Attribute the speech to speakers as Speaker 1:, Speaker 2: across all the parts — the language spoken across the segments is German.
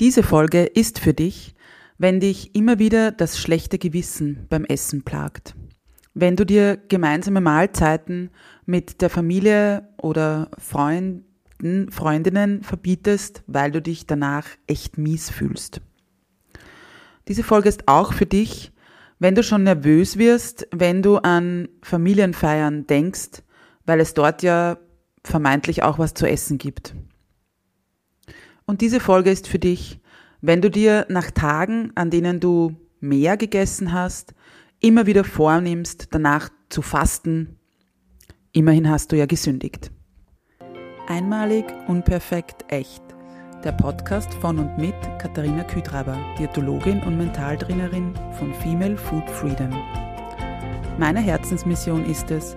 Speaker 1: Diese Folge ist für dich, wenn dich immer wieder das schlechte Gewissen beim Essen plagt. Wenn du dir gemeinsame Mahlzeiten mit der Familie oder Freunden, Freundinnen verbietest, weil du dich danach echt mies fühlst. Diese Folge ist auch für dich, wenn du schon nervös wirst, wenn du an Familienfeiern denkst, weil es dort ja vermeintlich auch was zu essen gibt. Und diese Folge ist für dich, wenn du dir nach Tagen, an denen du mehr gegessen hast, immer wieder vornimmst, danach zu fasten. Immerhin hast du ja gesündigt. Einmalig, unperfekt, echt. Der Podcast von und mit Katharina Küdraber, Diätologin und Mentaltrainerin von Female Food Freedom. Meine Herzensmission ist es,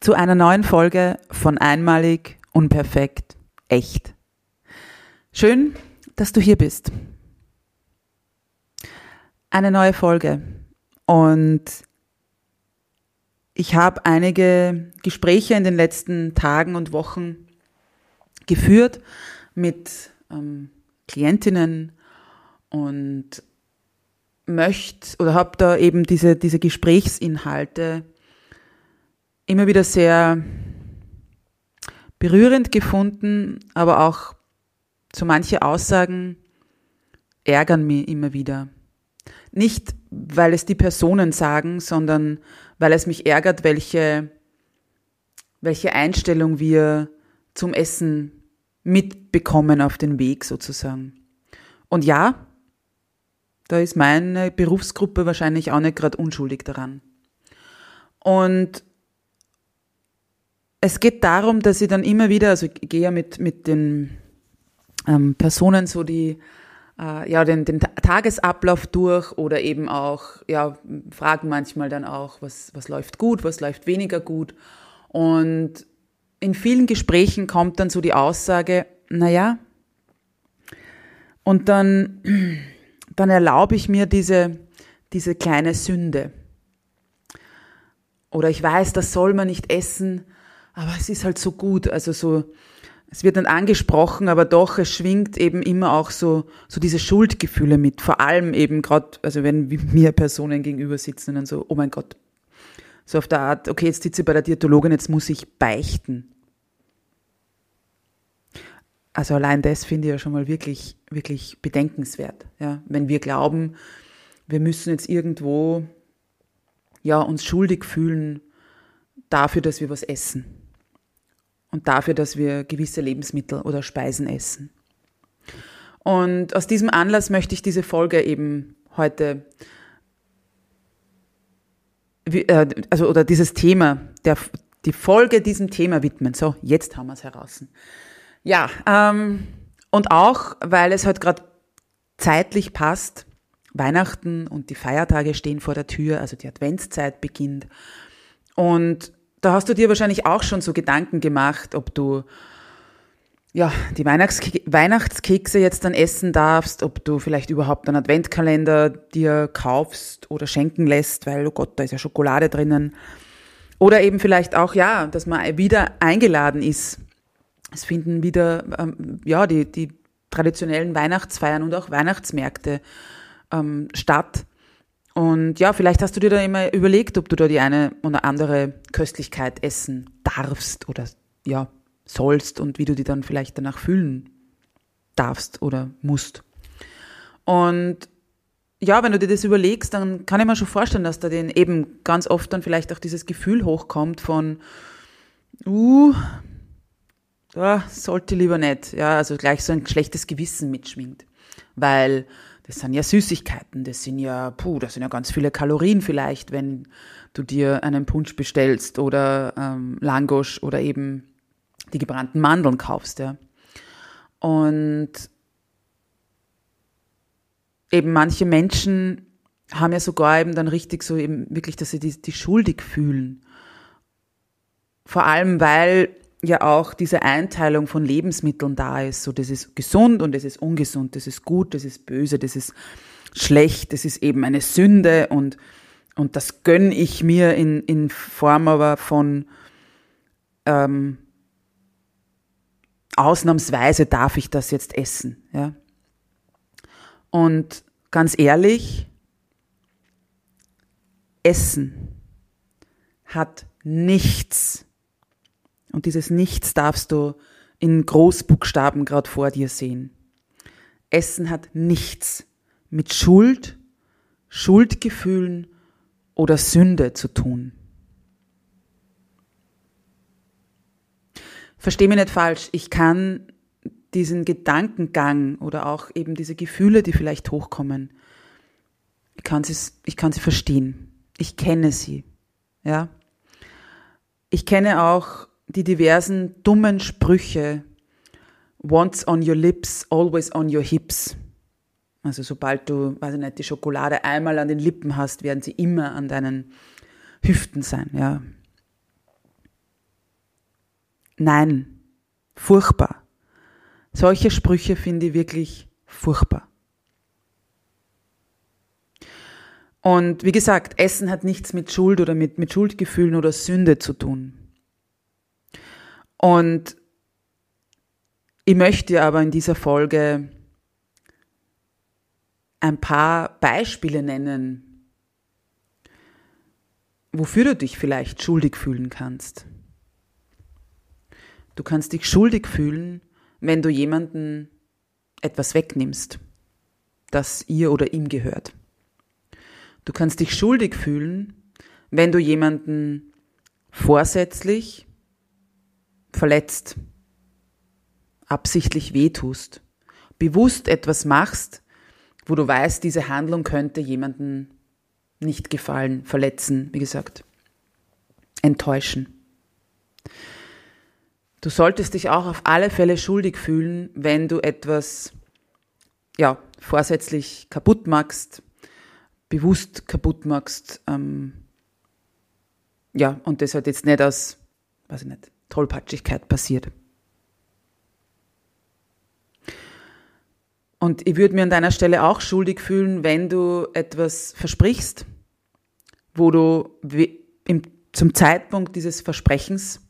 Speaker 1: zu einer neuen Folge von Einmalig, Unperfekt, Echt. Schön, dass du hier bist. Eine neue Folge. Und ich habe einige Gespräche in den letzten Tagen und Wochen geführt mit ähm, Klientinnen und möchte oder habe da eben diese, diese Gesprächsinhalte immer wieder sehr berührend gefunden, aber auch so manche Aussagen ärgern mich immer wieder. Nicht, weil es die Personen sagen, sondern weil es mich ärgert, welche, welche Einstellung wir zum Essen mitbekommen auf den Weg sozusagen. Und ja, da ist meine Berufsgruppe wahrscheinlich auch nicht gerade unschuldig daran. Und es geht darum, dass ich dann immer wieder, also ich gehe ja mit, mit den ähm, Personen so die, äh, ja, den, den Tagesablauf durch oder eben auch, ja, fragen manchmal dann auch, was, was läuft gut, was läuft weniger gut. Und in vielen Gesprächen kommt dann so die Aussage, naja, und dann, dann erlaube ich mir diese, diese kleine Sünde. Oder ich weiß, das soll man nicht essen, aber es ist halt so gut. Also so, es wird dann angesprochen, aber doch, es schwingt eben immer auch so, so diese Schuldgefühle mit. Vor allem eben gerade, also wenn mir Personen gegenüber sitzen und dann so, oh mein Gott. So auf der Art, okay, jetzt sitze ich bei der Diätologin, jetzt muss ich beichten. Also allein das finde ich ja schon mal wirklich, wirklich bedenkenswert. Ja, wenn wir glauben, wir müssen jetzt irgendwo, ja, uns schuldig fühlen dafür, dass wir was essen und dafür, dass wir gewisse Lebensmittel oder Speisen essen. Und aus diesem Anlass möchte ich diese Folge eben heute, äh, also oder dieses Thema, der, die Folge diesem Thema widmen. So, jetzt haben wir es heraus. Ja, ähm, und auch, weil es halt gerade zeitlich passt, Weihnachten und die Feiertage stehen vor der Tür, also die Adventszeit beginnt. Und da hast du dir wahrscheinlich auch schon so Gedanken gemacht, ob du ja, die Weihnachtskekse jetzt dann essen darfst, ob du vielleicht überhaupt einen Adventkalender dir kaufst oder schenken lässt, weil, oh Gott, da ist ja Schokolade drinnen. Oder eben vielleicht auch, ja, dass man wieder eingeladen ist. Es finden wieder, ähm, ja, die, die traditionellen Weihnachtsfeiern und auch Weihnachtsmärkte ähm, statt. Und ja, vielleicht hast du dir da immer überlegt, ob du da die eine oder andere Köstlichkeit essen darfst oder ja, sollst und wie du die dann vielleicht danach fühlen darfst oder musst. Und ja, wenn du dir das überlegst, dann kann ich mir schon vorstellen, dass da den eben ganz oft dann vielleicht auch dieses Gefühl hochkommt von, uh, da sollte lieber nicht, ja, also gleich so ein schlechtes Gewissen mitschwingt, weil das sind ja Süßigkeiten, das sind ja, puh, das sind ja ganz viele Kalorien vielleicht, wenn du dir einen Punsch bestellst oder ähm, Langosch oder eben die gebrannten Mandeln kaufst, ja. Und eben manche Menschen haben ja sogar eben dann richtig so eben wirklich, dass sie die, die schuldig fühlen. Vor allem, weil ja auch diese Einteilung von Lebensmitteln da ist. So, das ist gesund und das ist ungesund, das ist gut, das ist böse, das ist schlecht, das ist eben eine Sünde und, und das gönn ich mir in, in Form aber von ähm, ausnahmsweise darf ich das jetzt essen. Ja? Und ganz ehrlich, Essen hat nichts und dieses Nichts darfst du in Großbuchstaben gerade vor dir sehen. Essen hat nichts mit Schuld, Schuldgefühlen oder Sünde zu tun. Versteh mich nicht falsch, ich kann diesen Gedankengang oder auch eben diese Gefühle, die vielleicht hochkommen, ich kann sie, ich kann sie verstehen. Ich kenne sie. Ja. Ich kenne auch die diversen dummen Sprüche, once on your lips, always on your hips. Also sobald du, weiß ich nicht, die Schokolade einmal an den Lippen hast, werden sie immer an deinen Hüften sein, ja. Nein, furchtbar. Solche Sprüche finde ich wirklich furchtbar. Und wie gesagt, Essen hat nichts mit Schuld oder mit, mit Schuldgefühlen oder Sünde zu tun. Und ich möchte aber in dieser Folge ein paar Beispiele nennen, wofür du dich vielleicht schuldig fühlen kannst. Du kannst dich schuldig fühlen, wenn du jemanden etwas wegnimmst, das ihr oder ihm gehört. Du kannst dich schuldig fühlen, wenn du jemanden vorsätzlich verletzt, absichtlich wehtust, bewusst etwas machst, wo du weißt, diese Handlung könnte jemanden nicht gefallen, verletzen, wie gesagt, enttäuschen. Du solltest dich auch auf alle Fälle schuldig fühlen, wenn du etwas ja, vorsätzlich kaputt machst, bewusst kaputt machst, ähm, ja, und das hat jetzt nicht aus, weiß ich nicht, Tollpatschigkeit passiert. Und ich würde mir an deiner Stelle auch schuldig fühlen, wenn du etwas versprichst, wo du im, zum Zeitpunkt dieses Versprechens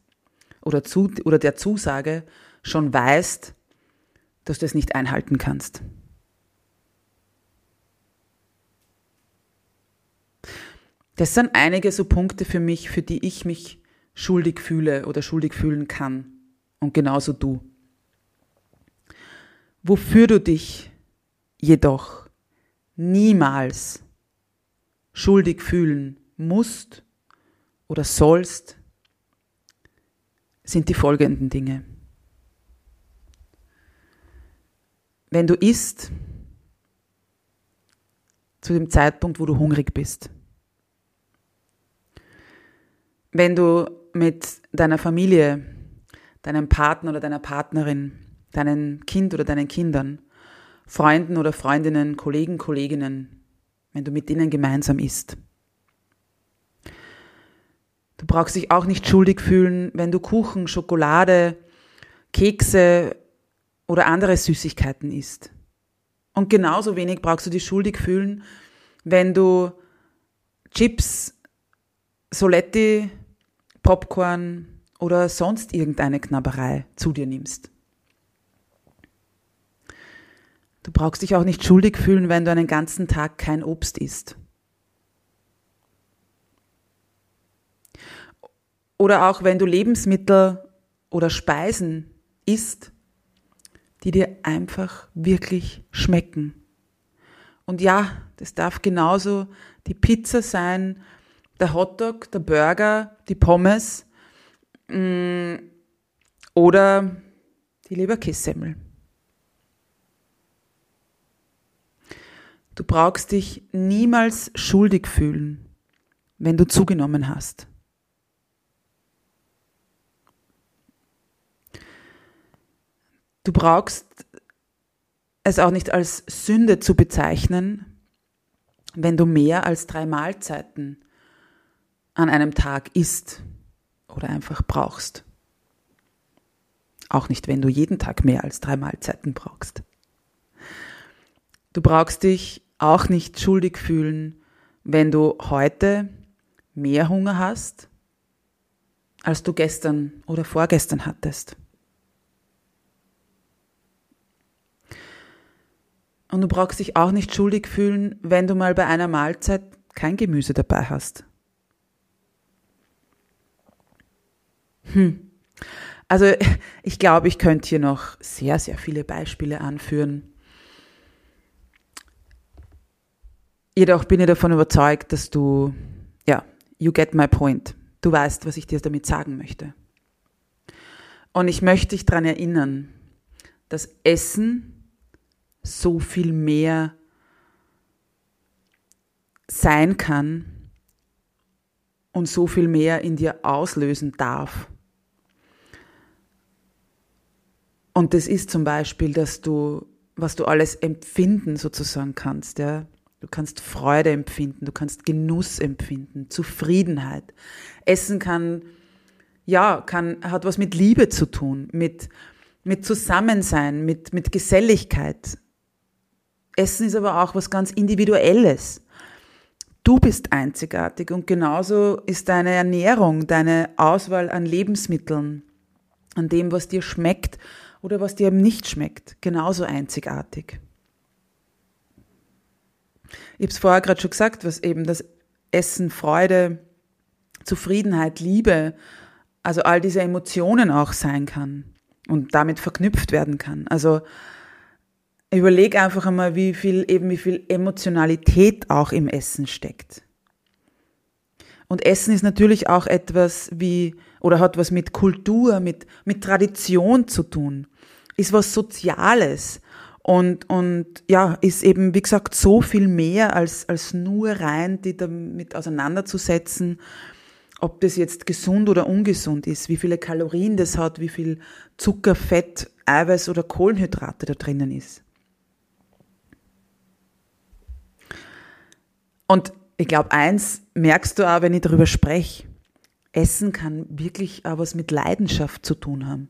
Speaker 1: oder, zu, oder der Zusage schon weißt, dass du es nicht einhalten kannst. Das sind einige so Punkte für mich, für die ich mich schuldig fühle oder schuldig fühlen kann. Und genauso du. Wofür du dich jedoch niemals schuldig fühlen musst oder sollst, sind die folgenden Dinge. Wenn du isst, zu dem Zeitpunkt, wo du hungrig bist. Wenn du mit deiner Familie, deinem Partner oder deiner Partnerin, deinem Kind oder deinen Kindern, Freunden oder Freundinnen, Kollegen, Kolleginnen, wenn du mit ihnen gemeinsam isst. Du brauchst dich auch nicht schuldig fühlen, wenn du Kuchen, Schokolade, Kekse oder andere Süßigkeiten isst. Und genauso wenig brauchst du dich schuldig fühlen, wenn du Chips, Soletti Popcorn oder sonst irgendeine Knabberei zu dir nimmst. Du brauchst dich auch nicht schuldig fühlen, wenn du einen ganzen Tag kein Obst isst. Oder auch wenn du Lebensmittel oder Speisen isst, die dir einfach wirklich schmecken Und ja, das darf genauso die Pizza sein, der Hotdog, der Burger, die Pommes mh, mm, oder die Leberkässemmel. Du brauchst dich niemals schuldig fühlen, wenn du zugenommen hast. Du brauchst es auch nicht als Sünde zu bezeichnen, wenn du mehr als drei Mahlzeiten an einem Tag isst oder einfach brauchst. Auch nicht, wenn du jeden Tag mehr als drei Mahlzeiten brauchst. Du brauchst dich auch nicht schuldig fühlen, wenn du heute mehr Hunger hast, als du gestern oder vorgestern hattest. Und du brauchst dich auch nicht schuldig fühlen, wenn du mal bei einer Mahlzeit kein Gemüse dabei hast. Hm. Also ich glaube, ich könnte hier noch sehr, sehr viele Beispiele anführen. Jedoch bin ich davon überzeugt, dass du, ja, you get my point. Du weißt, was ich dir damit sagen möchte. Und ich möchte dich daran erinnern, dass Essen so viel mehr sein kann und so viel mehr in dir auslösen darf. Und das ist zum Beispiel, dass du, was du alles empfinden sozusagen kannst, ja. Du kannst Freude empfinden, du kannst Genuss empfinden, Zufriedenheit. Essen kann, ja, kann, hat was mit Liebe zu tun, mit, mit Zusammensein, mit, mit Geselligkeit. Essen ist aber auch was ganz Individuelles. Du bist einzigartig und genauso ist deine Ernährung, deine Auswahl an Lebensmitteln, an dem, was dir schmeckt oder was dir eben nicht schmeckt, genauso einzigartig. Ich habe es vorher gerade schon gesagt, was eben das Essen, Freude, Zufriedenheit, Liebe, also all diese Emotionen auch sein kann und damit verknüpft werden kann. Also Überleg einfach einmal, wie viel, eben wie viel Emotionalität auch im Essen steckt. Und Essen ist natürlich auch etwas wie, oder hat was mit Kultur, mit, mit Tradition zu tun. Ist was Soziales. Und, und ja, ist eben, wie gesagt, so viel mehr als, als nur rein, die damit auseinanderzusetzen, ob das jetzt gesund oder ungesund ist, wie viele Kalorien das hat, wie viel Zucker, Fett, Eiweiß oder Kohlenhydrate da drinnen ist. Und ich glaube, eins merkst du auch, wenn ich darüber spreche. Essen kann wirklich auch was mit Leidenschaft zu tun haben.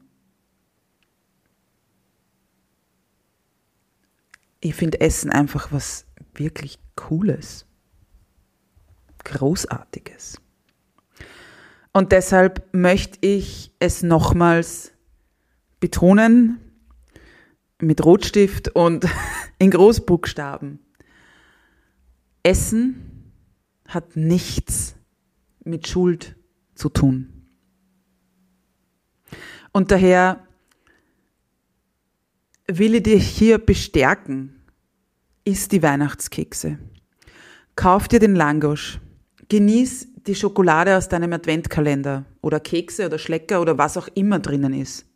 Speaker 1: Ich finde Essen einfach was wirklich Cooles, Großartiges. Und deshalb möchte ich es nochmals betonen mit Rotstift und in Großbuchstaben. Essen hat nichts mit Schuld zu tun. Und daher will ich dich hier bestärken, isst die Weihnachtskekse. Kauf dir den Langosch. Genieß die Schokolade aus deinem Adventkalender oder Kekse oder Schlecker oder was auch immer drinnen ist.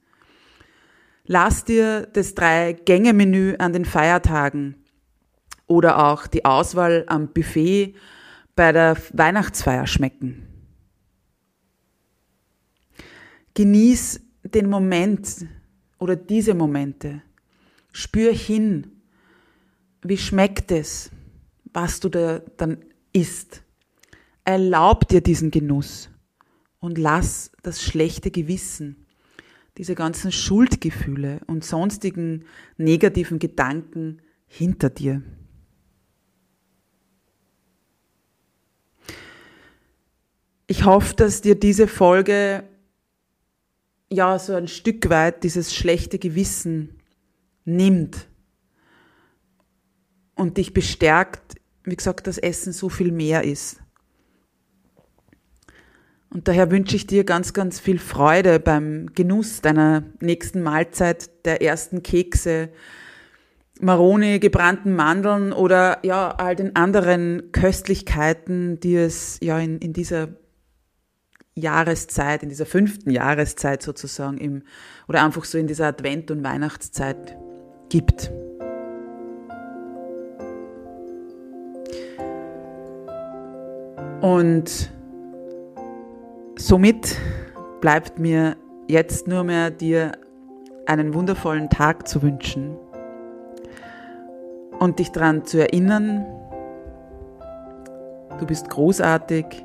Speaker 1: Lass dir das Drei-Gänge-Menü an den Feiertagen oder auch die Auswahl am Buffet bei der Weihnachtsfeier schmecken. Genieß den Moment oder diese Momente. Spür hin, wie schmeckt es, was du da dann isst. Erlaub dir diesen Genuss und lass das schlechte Gewissen, diese ganzen Schuldgefühle und sonstigen negativen Gedanken hinter dir. Ich hoffe, dass dir diese Folge ja so ein Stück weit dieses schlechte Gewissen nimmt und dich bestärkt, wie gesagt, dass Essen so viel mehr ist. Und daher wünsche ich dir ganz, ganz viel Freude beim Genuss deiner nächsten Mahlzeit, der ersten Kekse, Maroni, gebrannten Mandeln oder ja, all den anderen Köstlichkeiten, die es ja in, in dieser Jahreszeit, in dieser fünften Jahreszeit sozusagen im, oder einfach so in dieser Advent- und Weihnachtszeit gibt. Und somit bleibt mir jetzt nur mehr dir einen wundervollen Tag zu wünschen und dich daran zu erinnern, du bist großartig,